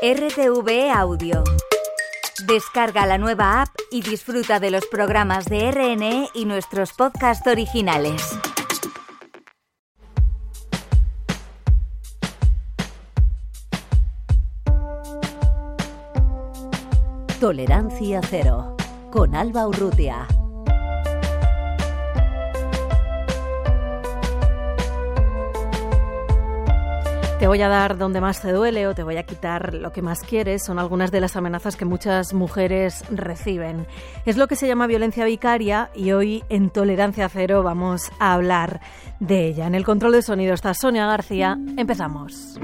RTV Audio. Descarga la nueva app y disfruta de los programas de RNE y nuestros podcasts originales. Tolerancia cero con Alba Urrutia. Te voy a dar donde más te duele o te voy a quitar lo que más quieres son algunas de las amenazas que muchas mujeres reciben. Es lo que se llama violencia vicaria y hoy en Tolerancia Cero vamos a hablar de ella. En el control de sonido está Sonia García. Empezamos.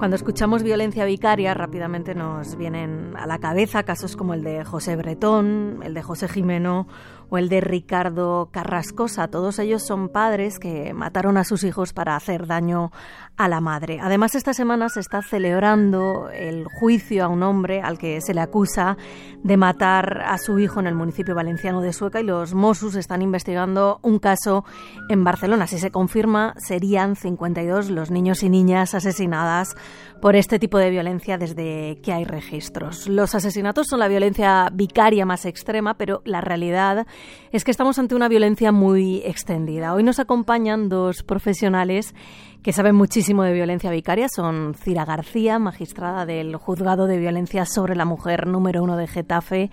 Cuando escuchamos violencia vicaria, rápidamente nos vienen a la cabeza casos como el de José Bretón, el de José Jimeno o el de Ricardo Carrascosa. Todos ellos son padres que mataron a sus hijos para hacer daño a la madre. Además, esta semana se está celebrando el juicio a un hombre al que se le acusa de matar a su hijo en el municipio valenciano de Sueca y los Mossos están investigando un caso en Barcelona. Si se confirma, serían 52 los niños y niñas asesinadas por este tipo de violencia desde que hay registros. Los asesinatos son la violencia vicaria más extrema, pero la realidad es que estamos ante una violencia muy extendida. Hoy nos acompañan dos profesionales que saben muchísimo de violencia vicaria. Son Cira García, magistrada del Juzgado de Violencia sobre la Mujer número uno de Getafe,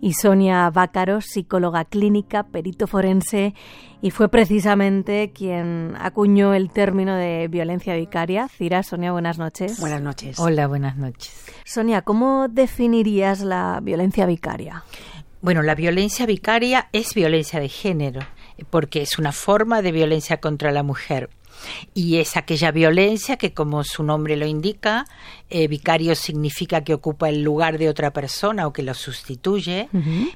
y Sonia Bácaro, psicóloga clínica, perito forense, y fue precisamente quien acuñó el término de violencia vicaria. Cira, Sonia, buenas noches. Buenas noches. Hola, buenas noches. Sonia, ¿cómo definirías la violencia vicaria? Bueno, la violencia vicaria es violencia de género, porque es una forma de violencia contra la mujer. Y es aquella violencia que, como su nombre lo indica, eh, vicario significa que ocupa el lugar de otra persona o que lo sustituye,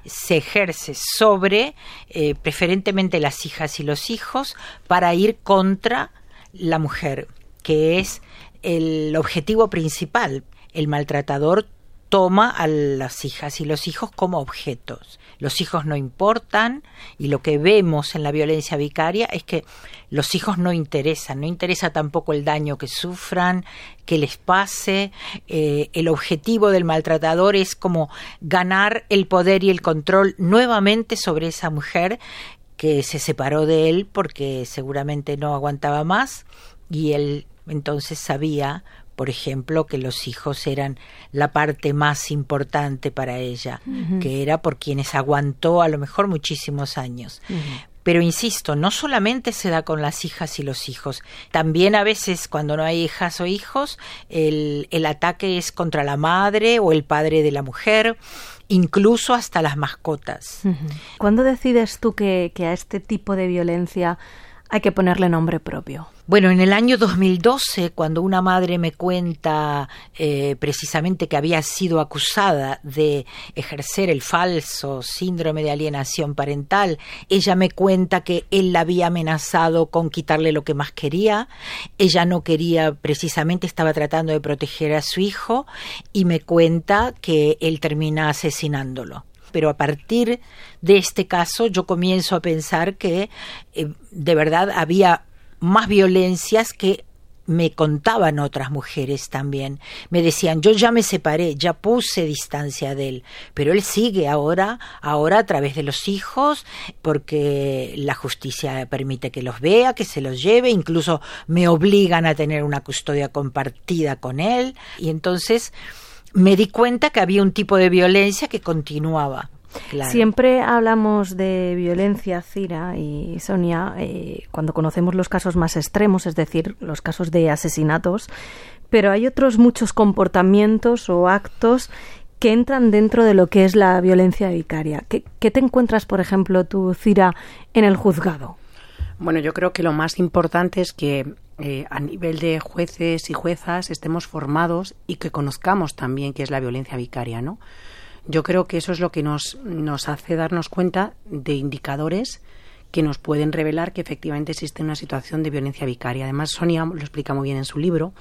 se ejerce sobre eh, preferentemente las hijas y los hijos para ir contra la mujer, que es el objetivo principal. El maltratador toma a las hijas y los hijos como objetos. Los hijos no importan y lo que vemos en la violencia vicaria es que los hijos no interesan, no interesa tampoco el daño que sufran, que les pase. Eh, el objetivo del maltratador es como ganar el poder y el control nuevamente sobre esa mujer que se separó de él porque seguramente no aguantaba más y él entonces sabía por ejemplo, que los hijos eran la parte más importante para ella, que era por quienes aguantó a lo mejor muchísimos años. Pero insisto, no solamente se da con las hijas y los hijos, también a veces cuando no hay hijas o hijos, el, el ataque es contra la madre o el padre de la mujer, incluso hasta las mascotas. ¿Cuándo decides tú que, que a este tipo de violencia hay que ponerle nombre propio? Bueno, en el año 2012, cuando una madre me cuenta eh, precisamente que había sido acusada de ejercer el falso síndrome de alienación parental, ella me cuenta que él la había amenazado con quitarle lo que más quería, ella no quería, precisamente estaba tratando de proteger a su hijo y me cuenta que él termina asesinándolo pero a partir de este caso yo comienzo a pensar que eh, de verdad había más violencias que me contaban otras mujeres también. Me decían, yo ya me separé, ya puse distancia de él, pero él sigue ahora, ahora a través de los hijos, porque la justicia permite que los vea, que se los lleve, incluso me obligan a tener una custodia compartida con él. Y entonces me di cuenta que había un tipo de violencia que continuaba. Siempre hablamos de violencia, Cira y Sonia, eh, cuando conocemos los casos más extremos, es decir, los casos de asesinatos, pero hay otros muchos comportamientos o actos que entran dentro de lo que es la violencia vicaria. ¿Qué, te encuentras, por ejemplo, tú, Cira, en el juzgado? Bueno, yo creo que lo más importante es que eh, a nivel de jueces y juezas estemos formados y que conozcamos también qué es la violencia vicaria, ¿no? Yo creo que eso es lo que nos, nos hace darnos cuenta de indicadores que nos pueden revelar que efectivamente existe una situación de violencia vicaria. Además, Sonia lo explica muy bien en su libro,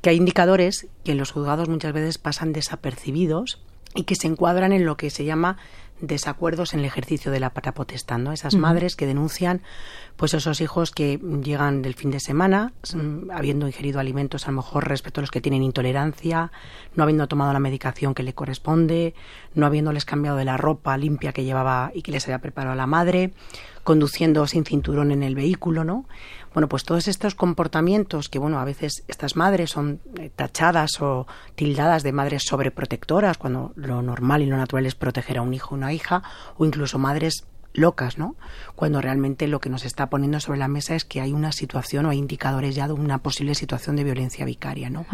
que hay indicadores que en los juzgados muchas veces pasan desapercibidos y que se encuadran en lo que se llama desacuerdos en el ejercicio de la potestad, ¿no? Esas madres que denuncian pues esos hijos que llegan del fin de semana habiendo ingerido alimentos a lo mejor respecto a los que tienen intolerancia, no habiendo tomado la medicación que le corresponde, no habiéndoles cambiado de la ropa limpia que llevaba y que les había preparado la madre, conduciendo sin cinturón en el vehículo, ¿no? Bueno, pues todos estos comportamientos que, bueno, a veces estas madres son eh, tachadas o tildadas de madres sobreprotectoras, cuando lo normal y lo natural es proteger a un hijo o una hija, o incluso madres locas, ¿no? Cuando realmente lo que nos está poniendo sobre la mesa es que hay una situación o hay indicadores ya de una posible situación de violencia vicaria, ¿no?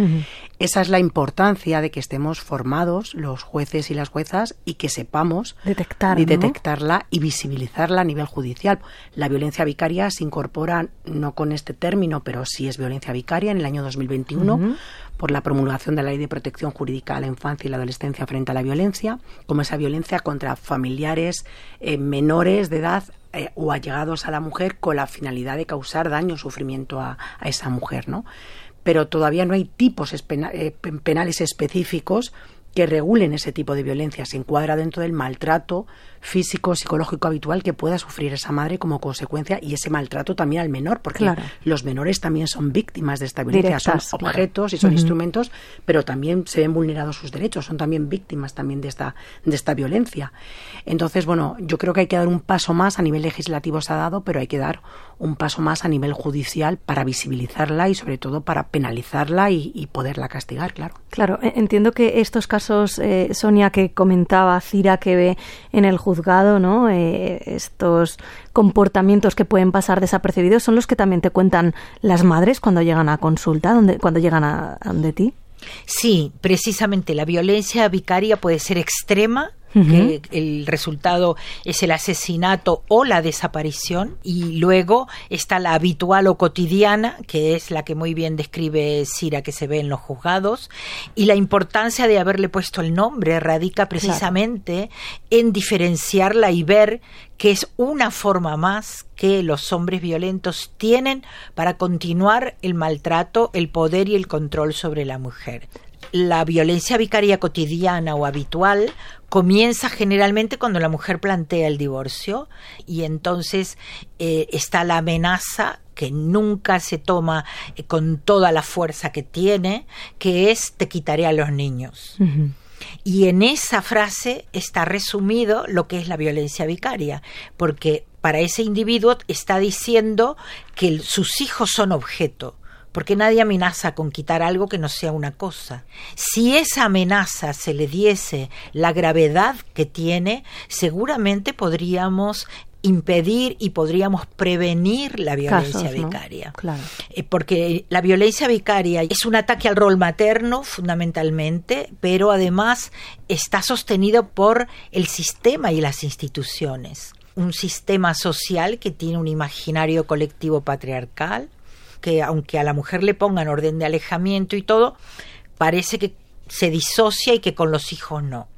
Esa es la importancia de que estemos formados los jueces y las juezas y que sepamos Detectar, y detectarla y visibilizarla a nivel judicial. La violencia vicaria se incorpora no con este término, pero sí es violencia vicaria en el año 2021 por la promulgación de la Ley de Protección Jurídica a la Infancia y la Adolescencia frente a la violencia, como esa violencia contra familiares eh, menores de edad eh, o allegados a la mujer con la finalidad de causar daño o sufrimiento a, esa mujer, ¿no? Pero todavía no hay tipos eh, penales específicos que regulen ese tipo de violencia. Se encuadra dentro del maltrato físico, psicológico habitual que pueda sufrir esa madre como consecuencia y ese maltrato también al menor, porque los menores también son víctimas de esta violencia, son objetos y son instrumentos, pero también se ven vulnerados sus derechos, son también víctimas también de esta, de esta violencia. Entonces, bueno, yo creo que hay que dar un paso más a nivel legislativo se ha dado, pero hay que dar un paso más a nivel judicial para visibilizarla y sobre todo para penalizarla y, poderla castigar, claro. Claro, e, entiendo que estos casos, eh, Sonia, que comentaba Cira que ve en el juzgado, ¿no? Eh, estos comportamientos que pueden pasar desapercibidos son los que también te cuentan las madres cuando llegan a consulta, donde, cuando llegan a, a donde ti. Sí, precisamente la violencia vicaria puede ser extrema que el resultado es el asesinato o la desaparición, y luego está la habitual o cotidiana, que es la que muy bien describe Cira que se ve en los juzgados, y la importancia de haberle puesto el nombre radica precisamente en diferenciarla y ver que es una forma más que los hombres violentos tienen para continuar el maltrato, el poder y el control sobre la mujer. La violencia vicaria cotidiana o habitual comienza generalmente cuando la mujer plantea el divorcio y entonces eh, está la amenaza que nunca se toma eh, con toda la fuerza que tiene, que es te quitaré a los niños. Y en esa frase está resumido lo que es la violencia vicaria, porque para ese individuo está diciendo que sus hijos son objeto, porque nadie amenaza con quitar algo que no sea una cosa. Si esa amenaza se le diese la gravedad que tiene, seguramente podríamos impedir y podríamos prevenir la violencia vicaria. Claro. Eh, porque la violencia vicaria es un ataque al rol materno fundamentalmente, pero además está sostenido por el sistema y las instituciones. Un sistema social que tiene un imaginario colectivo patriarcal, que aunque a la mujer le pongan orden de alejamiento y todo, parece que se disocia y que con los hijos no.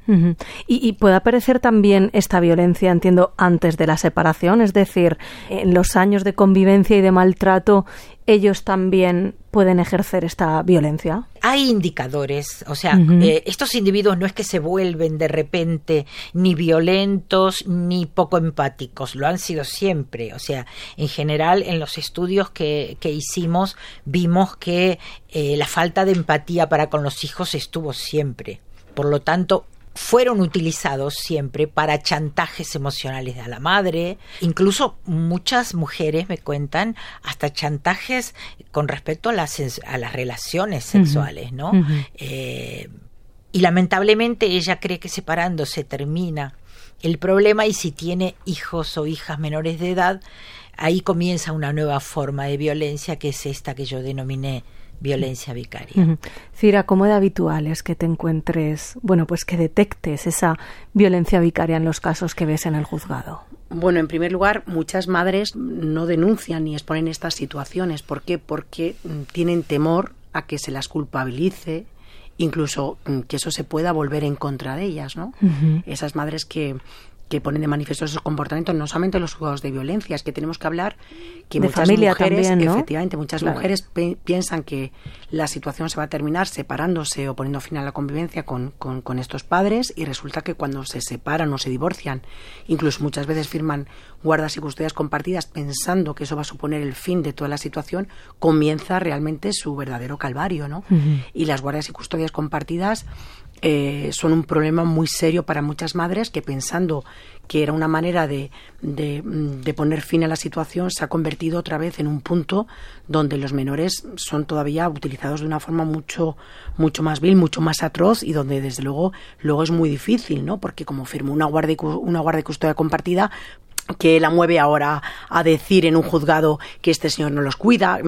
Y, puede aparecer también esta violencia, entiendo, antes de la separación, es decir, en los años de convivencia y de maltrato ellos también pueden ejercer esta violencia? Hay indicadores, o sea, eh, estos individuos no es que se vuelven de repente ni violentos ni poco empáticos, lo han sido siempre, o sea, en general en los estudios que, que hicimos vimos que eh, la falta de empatía para con los hijos estuvo siempre. Por lo tanto, fueron utilizados siempre para chantajes emocionales a la madre, incluso muchas mujeres me cuentan hasta chantajes con respecto a las, a las relaciones sexuales, ¿no? Eh, y lamentablemente ella cree que separándose termina. El problema y si tiene hijos o hijas menores de edad, ahí comienza una nueva forma de violencia que es esta que yo denominé violencia vicaria. Cira, ¿cómo de habitual es que te encuentres, bueno, pues que detectes esa violencia vicaria en los casos que ves en el juzgado? Bueno, en primer lugar, muchas madres no denuncian ni exponen estas situaciones. ¿Por qué? Porque mm, tienen temor a que se las culpabilice, incluso mm, que eso se pueda volver en contra de ellas, ¿no? Esas madres que, que ponen de manifiesto esos comportamientos, no solamente los juzgados de violencia, es que tenemos que hablar que de muchas familia mujeres, también, ¿no? efectivamente, muchas mujeres piensan que la situación se va a terminar separándose o poniendo fin a la convivencia con, con, con, estos padres y resulta que cuando se separan o se divorcian, incluso muchas veces firman guardas y custodias compartidas pensando que eso va a suponer el fin de toda la situación, comienza realmente su verdadero calvario, ¿no? Uh -huh. Y las guardas y custodias compartidas eh, son un problema muy serio para muchas madres que pensando que era una manera de, de, de, poner fin a la situación se ha convertido otra vez en un punto donde los menores son todavía utilizados de una forma mucho mucho más vil, mucho más atroz y donde desde luego luego es muy difícil, ¿no? Porque como firmó una guardia una guardia y custodia compartida que la mueve ahora a decir en un juzgado que este señor no los cuida,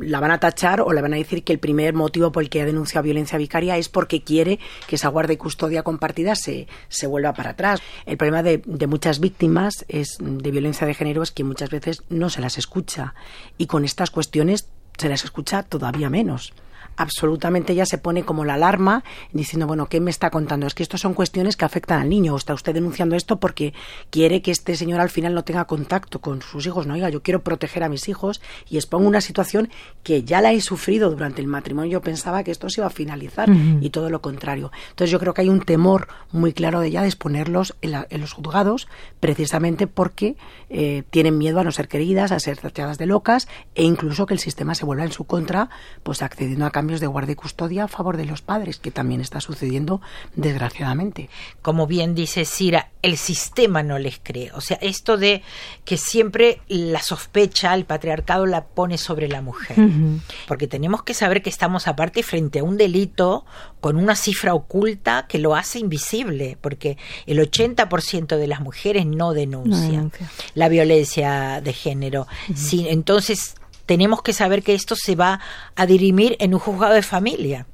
la van a tachar o le van a decir que el primer motivo por el que ha denunciado violencia vicaria es porque quiere que esa guardia y custodia compartida se, se vuelva para atrás. El problema de, de, muchas víctimas es, de violencia de género es que muchas veces no se las escucha y con estas cuestiones se las escucha todavía menos absolutamente ya se pone como la alarma diciendo, bueno, ¿qué me está contando? Es que esto son cuestiones que afectan al niño. O está usted denunciando esto porque quiere que este señor al final no tenga contacto con sus hijos. No, oiga, yo quiero proteger a mis hijos y expongo una situación que ya la he sufrido durante el matrimonio. Yo pensaba que esto se iba a finalizar uh -huh. y todo lo contrario. Entonces yo creo que hay un temor muy claro de ya de exponerlos en, la, en los juzgados precisamente porque eh, tienen miedo a no ser queridas, a ser tachadas de locas e incluso que el sistema se vuelva en su contra, pues accediendo a cambios de guardia y custodia a favor de los padres, que también está sucediendo desgraciadamente. Como bien dice Cira, el sistema no les cree. O sea, esto de que siempre la sospecha, el patriarcado la pone sobre la mujer. Uh -huh. Porque tenemos que saber que estamos aparte frente a un delito con una cifra oculta que lo hace invisible, porque el 80% de las mujeres no denuncian no la violencia de género. Uh -huh. si, entonces, tenemos que saber que esto se va a dirimir en un juzgado de familia.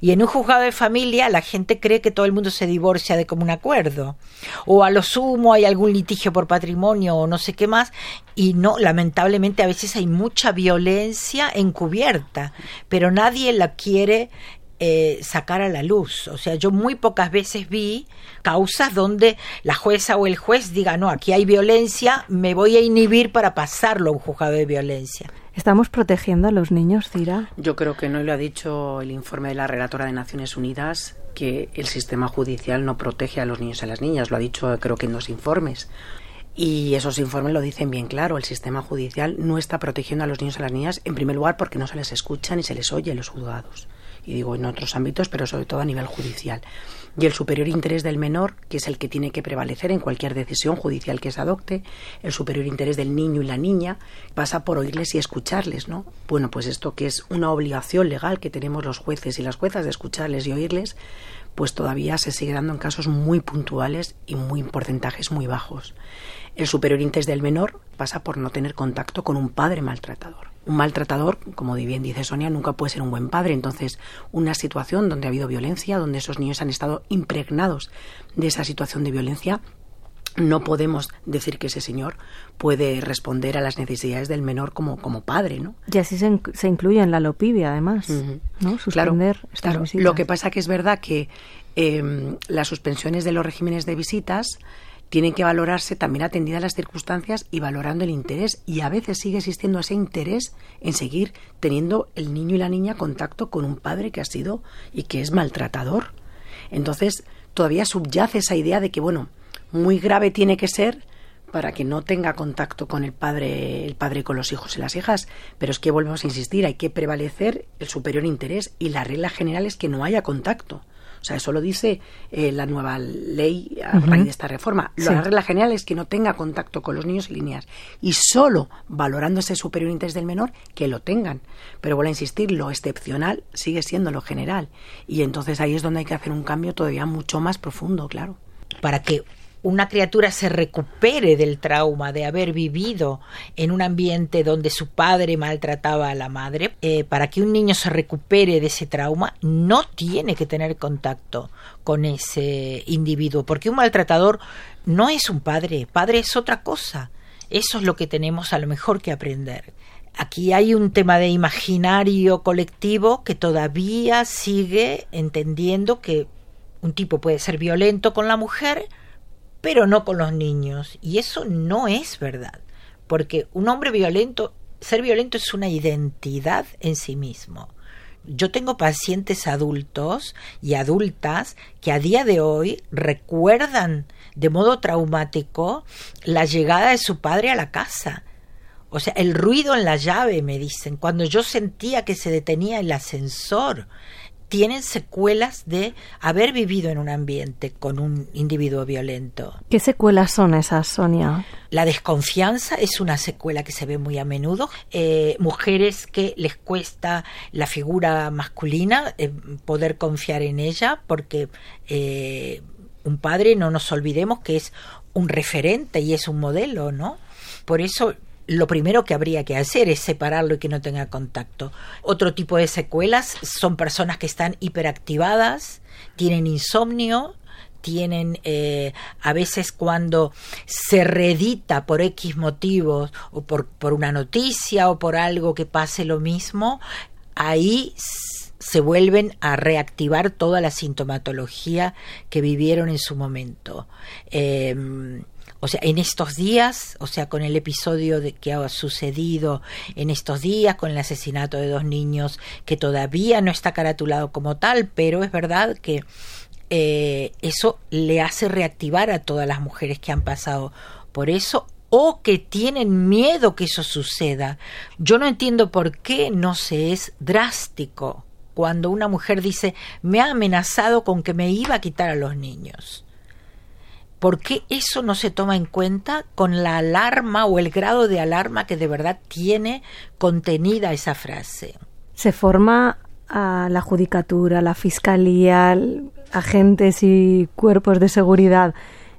Y en un juzgado de familia la gente cree que todo el mundo se divorcia de común acuerdo. O a lo sumo hay algún litigio por patrimonio o no sé qué más. Y no, lamentablemente a veces hay mucha violencia encubierta, pero nadie la quiere eh, sacar a la luz. O sea, yo muy pocas veces vi causas donde la jueza o el juez diga, no, aquí hay violencia, me voy a inhibir para pasarlo a un juzgado de violencia. ¿Estamos protegiendo a los niños, Cira? Yo creo que no lo ha dicho el informe de la relatora de Naciones Unidas que el sistema judicial no protege a los niños y a las niñas. Lo ha dicho creo que en dos informes. Y esos informes lo dicen bien claro, el sistema judicial no está protegiendo a los niños y a las niñas, en primer lugar porque no se les escucha ni se les oye en los juzgados. Y digo en otros ámbitos, pero sobre todo a nivel judicial. Y el superior interés del menor, que es el que tiene que prevalecer en cualquier decisión judicial que se adopte, el superior interés del niño y la niña, pasa por oírles y escucharles, ¿no? Bueno, pues esto que es una obligación legal que tenemos los jueces y las juezas de escucharles y oírles, pues todavía se sigue dando en casos muy puntuales y muy en porcentajes muy bajos. El superior interés del menor pasa por no tener contacto con un padre maltratador. Un maltratador, como bien dice Sonia, nunca puede ser un buen padre. Entonces, una situación donde ha habido violencia, donde esos niños han estado impregnados de esa situación de violencia, no podemos decir que ese señor puede responder a las necesidades del menor como, como padre, ¿no? Y así se, se incluye en la lopibia, además, uh -huh. ¿no? Suspender claro, estas claro. Visitas. Lo que pasa que es verdad que eh, las suspensiones de los regímenes de visitas tienen que valorarse también atendidas las circunstancias y valorando el interés. Y a veces sigue existiendo ese interés en seguir teniendo el niño y la niña contacto con un padre que ha sido y que es maltratador. Entonces, todavía subyace esa idea de que, bueno, muy grave tiene que ser para que no tenga contacto con el padre, el padre con los hijos y las hijas. Pero es que volvemos a insistir, hay que prevalecer el superior interés y la regla general es que no haya contacto. O sea, eso lo dice eh, la nueva ley a uh -huh. raíz de esta reforma. Sí. La regla general es que no tenga contacto con los niños y líneas. Y solo valorando ese superior interés del menor, que lo tengan. Pero vuelvo a insistir, lo excepcional sigue siendo lo general. Y entonces ahí es donde hay que hacer un cambio todavía mucho más profundo, claro. Para que una criatura se recupere del trauma de haber vivido en un ambiente donde su padre maltrataba a la madre, eh, para que un niño se recupere de ese trauma, no tiene que tener contacto con ese individuo, porque un maltratador no es un padre, padre es otra cosa. Eso es lo que tenemos a lo mejor que aprender. Aquí hay un tema de imaginario colectivo que todavía sigue entendiendo que un tipo puede ser violento con la mujer, pero no con los niños. Y eso no es verdad, porque un hombre violento, ser violento es una identidad en sí mismo. Yo tengo pacientes adultos y adultas que a día de hoy recuerdan de modo traumático la llegada de su padre a la casa. O sea, el ruido en la llave, me dicen, cuando yo sentía que se detenía el ascensor, tienen secuelas de haber vivido en un ambiente con un individuo violento. ¿Qué secuelas son esas, Sonia? La desconfianza es una secuela que se ve muy a menudo. Eh, mujeres que les cuesta la figura masculina eh, poder confiar en ella porque eh, un padre, no nos olvidemos que es un referente y es un modelo, ¿no? Por eso lo primero que habría que hacer es separarlo y que no tenga contacto. Otro tipo de secuelas son personas que están hiperactivadas, tienen insomnio, tienen eh, a veces cuando se reedita por X motivos o por, por una noticia o por algo que pase lo mismo, ahí se vuelven a reactivar toda la sintomatología que vivieron en su momento. Em, o sea, en estos días, o sea, con el episodio de que ha sucedido en estos días, con el asesinato de dos niños, que todavía no está caratulado como tal, pero es verdad que eh, eso le hace reactivar a todas las mujeres que han pasado por eso o que tienen miedo que eso suceda. Yo no entiendo por qué no se es drástico cuando una mujer dice me ha amenazado con que me iba a quitar a los niños. ¿Por qué eso no se toma en cuenta con la alarma o el grado de alarma que de verdad tiene contenida esa frase? Se forma a la judicatura, la fiscalía, agentes y cuerpos de seguridad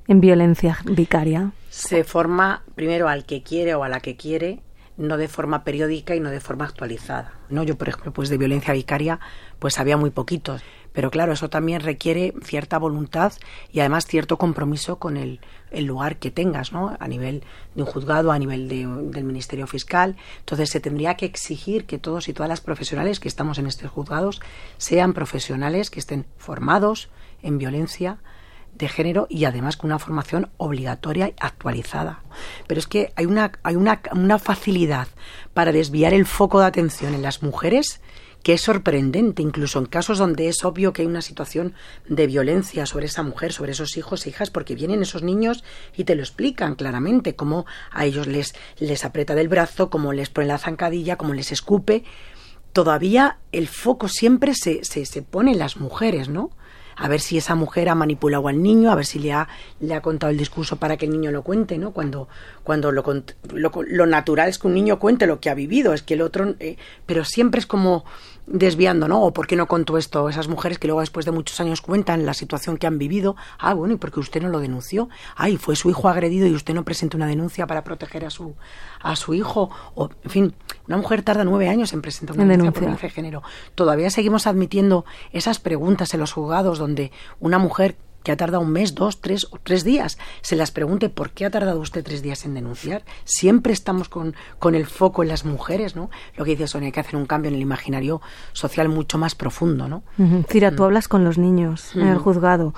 en violencia vicaria. Se forma primero al que quiere o a la que quiere no de forma periódica y no de forma actualizada. No, yo por ejemplo, pues de violencia vicaria, pues había muy poquitos. Pero claro, eso también requiere cierta voluntad y además cierto compromiso con el, el lugar que tengas, ¿no? A nivel de un juzgado, a nivel de, del Ministerio Fiscal. Entonces se tendría que exigir que todos y todas las profesionales que estamos en estos juzgados sean profesionales que estén formados en violencia, de género y además con una formación obligatoria y actualizada. Pero es que hay una, hay una, una facilidad para desviar el foco de atención en las mujeres que es sorprendente, incluso en casos donde es obvio que hay una situación de violencia sobre esa mujer, sobre esos hijos e hijas, porque vienen esos niños y te lo explican claramente, cómo a ellos les, les aprieta del brazo, cómo les pone la zancadilla, cómo les escupe. Todavía el foco siempre se, se, se pone en las mujeres, ¿no? A ver si esa mujer ha manipulado al niño, a ver si le ha, le ha contado el discurso para que el niño lo cuente, ¿no? Cuando, cuando lo, lo, natural es que un niño cuente lo que ha vivido, es que el otro, eh, pero siempre es como desviando, ¿no? O por qué no contó esto esas mujeres que luego después de muchos años cuentan la situación que han vivido. Ah, bueno, y porque usted no lo denunció. Ay, fue su hijo agredido y usted no presentó una denuncia para proteger a su a su hijo. O, en fin, una mujer tarda nueve años en presentar una denuncia, por violencia de género. Todavía seguimos admitiendo esas preguntas en los juzgados donde una mujer que ha tardado un mes, dos, tres o tres días, se las pregunte por qué ha tardado usted tres días en denunciar. Siempre estamos con, con el foco en las mujeres, ¿no? Lo que dice Sonia, hay que hacer un cambio en el imaginario social mucho más profundo, ¿no? Cira, tú mm. hablas con los niños en el juzgado.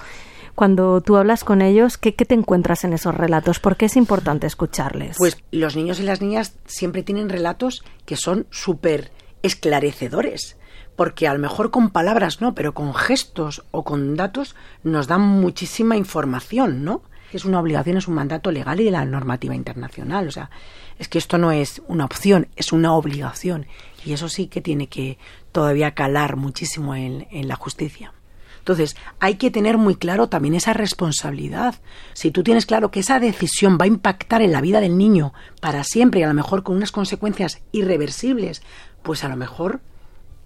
Cuando tú hablas con ellos, ¿qué, ¿qué te encuentras en esos relatos? ¿Por qué es importante escucharles? Pues los niños y las niñas siempre tienen relatos que son súper esclarecedores porque a lo mejor con palabras no, pero con gestos o con datos nos dan muchísima información, ¿no? Es una obligación, es un mandato legal y de la normativa internacional. O sea, es que esto no es una opción, es una obligación. Y eso sí que tiene que todavía calar muchísimo en, en la justicia. Entonces, hay que tener muy claro también esa responsabilidad. Si tú tienes claro que esa decisión va a impactar en la vida del niño para siempre y a lo mejor con unas consecuencias irreversibles, pues a lo mejor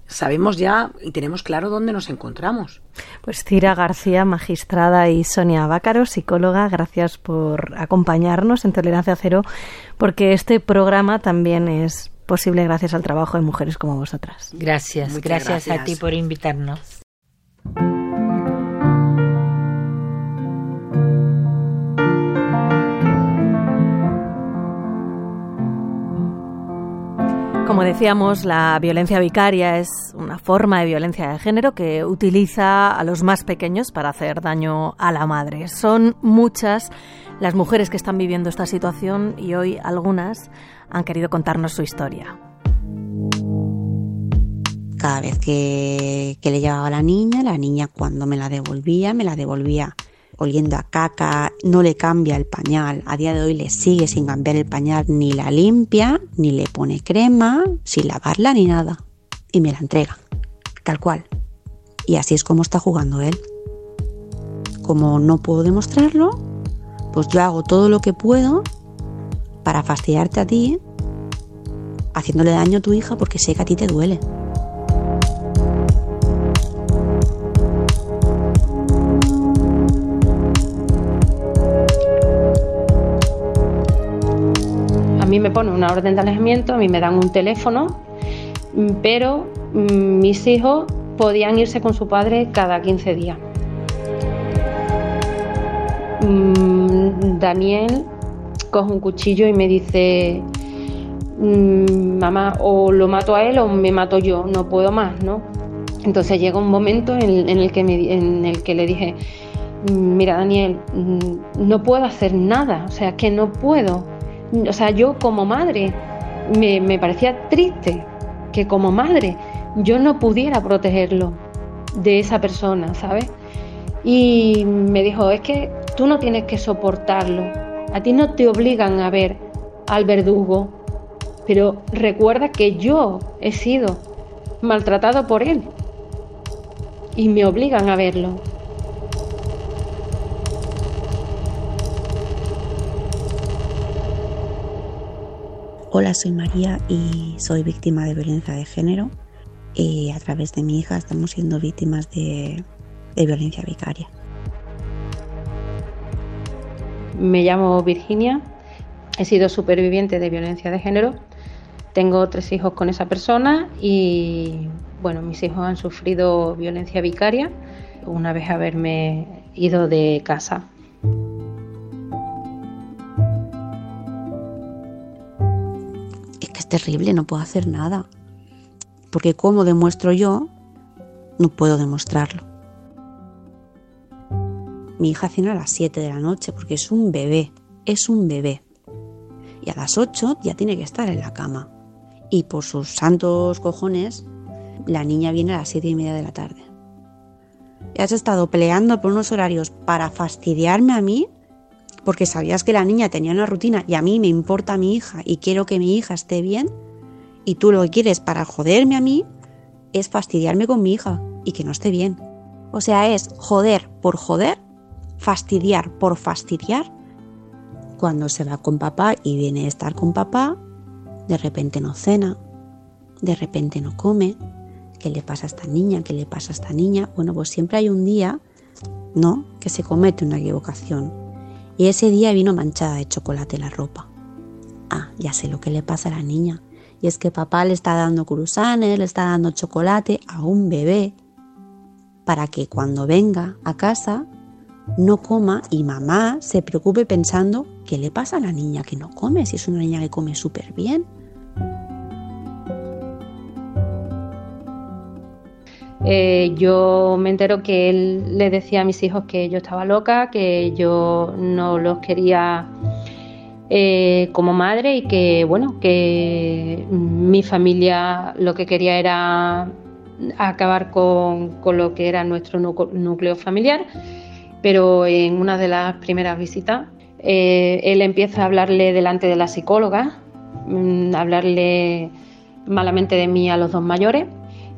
sabemos ya y tenemos claro dónde nos encontramos. Pues Cira García, magistrada, y Sonia Bácaro, psicóloga, gracias por acompañarnos en Tolerancia Cero, porque este programa también es posible gracias al trabajo de mujeres como vosotras. Gracias, gracias a ti por invitarnos. Como decíamos, la violencia vicaria es una forma de violencia de género que utiliza a los más pequeños para hacer daño a la madre. Son muchas las mujeres que están viviendo esta situación y hoy algunas han querido contarnos su historia. Cada vez que, le llevaba a la niña, la niña cuando me la devolvía, me la devolvía oliendo a caca, no le cambia el pañal, a día de hoy le sigue sin cambiar el pañal, ni la limpia, ni le pone crema, sin lavarla ni nada. Y me la entrega, tal cual. Y así es como está jugando él. Como no puedo demostrarlo, pues yo hago todo lo que puedo para fastidiarte a ti, haciéndole daño a tu hija porque sé que a ti te duele. Me ponen una orden de alejamiento, a mí me dan un teléfono, mm, pero mm, mis hijos podían irse con su padre cada 15 días. Mm, Daniel coge un cuchillo y me dice, mamá, o lo mato a él o me mato yo, no puedo más, ¿no? Entonces llega un momento en, el, que en el que le dije, mira Daniel, no puedo hacer nada, o sea, que no puedo o sea, yo como madre me, parecía triste que como madre yo no pudiera protegerlo de esa persona, ¿sabes? Y me dijo, es que tú no tienes que soportarlo, a ti no te obligan a ver al verdugo, pero recuerda que yo he sido maltratado por él y me obligan a verlo. Hola, soy María y soy víctima de violencia de género. Y a través de mi hija estamos siendo víctimas de, violencia vicaria. Me llamo Virginia, he sido superviviente de violencia de género. Tengo tres hijos con esa persona y bueno, mis hijos han sufrido violencia vicaria una vez haberme ido de casa. Terrible, no puedo hacer nada. Porque como demuestro yo, no puedo demostrarlo. Mi hija cena a las 7 de la noche porque es un bebé, es un bebé. Y a las 8 ya tiene que estar en la cama. Y por sus santos cojones, la niña viene a las 7 y media de la tarde. Has estado peleando por unos horarios para fastidiarme a mí porque sabías que la niña tenía una rutina y a mí me importa mi hija y quiero que mi hija esté bien, y tú lo que quieres para joderme a mí es fastidiarme con mi hija y que no esté bien. O sea, es joder por joder, fastidiar por fastidiar. Cuando se va con papá y viene a estar con papá, de repente no cena, de repente no come. ¿Qué le pasa a esta niña? ¿Qué le pasa a esta niña? Bueno, pues siempre hay un día, ¿no? Que se comete una equivocación y ese día vino manchada de chocolate la ropa. Ah, ya sé lo que le pasa a la niña. Y es que papá le está dando cruzanes, le está dando chocolate a un bebé para que cuando venga a casa no coma y mamá se preocupe pensando qué le pasa a la niña que no come, si es una niña que come súper bien. Eh, yo me entero que él le decía a mis hijos que yo estaba loca, que yo no los quería eh, como madre y que, bueno, que mi familia lo que quería era acabar con, lo que era nuestro núcleo familiar. Pero en una de las primeras visitas, eh, él empieza a hablarle delante de la psicóloga, mm, hablarle malamente de mí a los dos mayores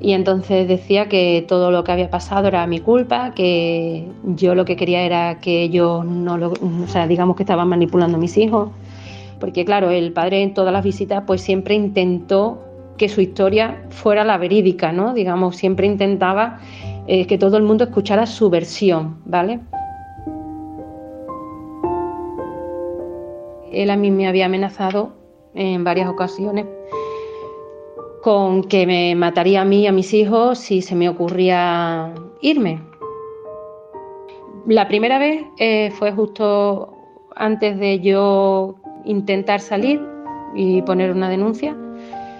y entonces decía que todo lo que había pasado era mi culpa, que yo lo que quería era que ellos no lo, o sea, digamos que estaban manipulando a mis hijos, porque claro, el padre en todas las visitas pues siempre intentó que su historia fuera la verídica, ¿no? Digamos, siempre intentaba eh, que todo el mundo escuchara su versión, ¿vale? Él a mí me había amenazado en varias ocasiones con que me mataría a mí y a mis hijos si se me ocurría irme. La primera vez eh, fue justo antes de yo intentar salir y poner una denuncia.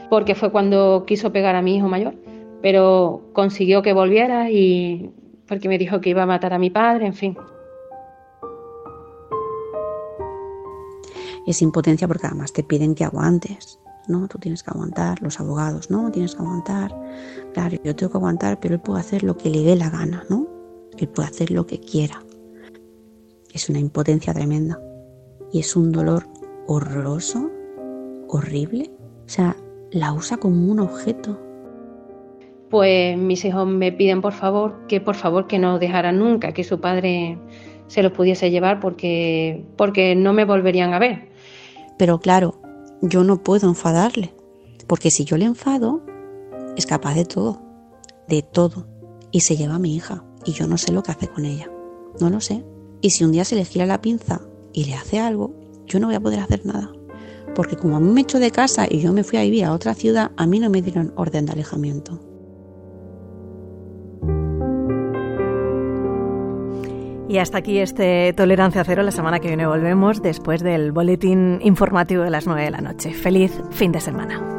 porque fue cuando quiso pegar a mi hijo mayor, pero consiguió que volviera y porque me dijo que iba a matar a mi padre, en fin. Es impotencia porque además te piden que aguantes, ¿no? Tú tienes que aguantar, los abogados, ¿no? Tienes que aguantar. Claro, yo tengo que aguantar, pero él puede hacer lo que le dé la gana, ¿no? Él puede hacer lo que quiera. Es una impotencia tremenda. Y es un dolor horroroso, horrible. O sea, la usa como un objeto. Pues mis hijos me piden por favor que por favor que no dejaran nunca que su padre se los pudiese llevar porque, porque no me volverían a ver. Pero claro, yo no puedo enfadarle, porque si yo le enfado, es capaz de todo, de todo, y se lleva a mi hija, y yo no sé lo que hace con ella, no lo sé. Y si un día se le gira la pinza y le hace algo, yo no voy a poder hacer nada. Porque como a mí me echó de casa y yo me fui a vivir a otra ciudad, a mí no me dieron orden de alejamiento. Y hasta aquí este Tolerancia Cero. La semana que viene volvemos después del boletín informativo de las 9 de la noche. Feliz fin de semana.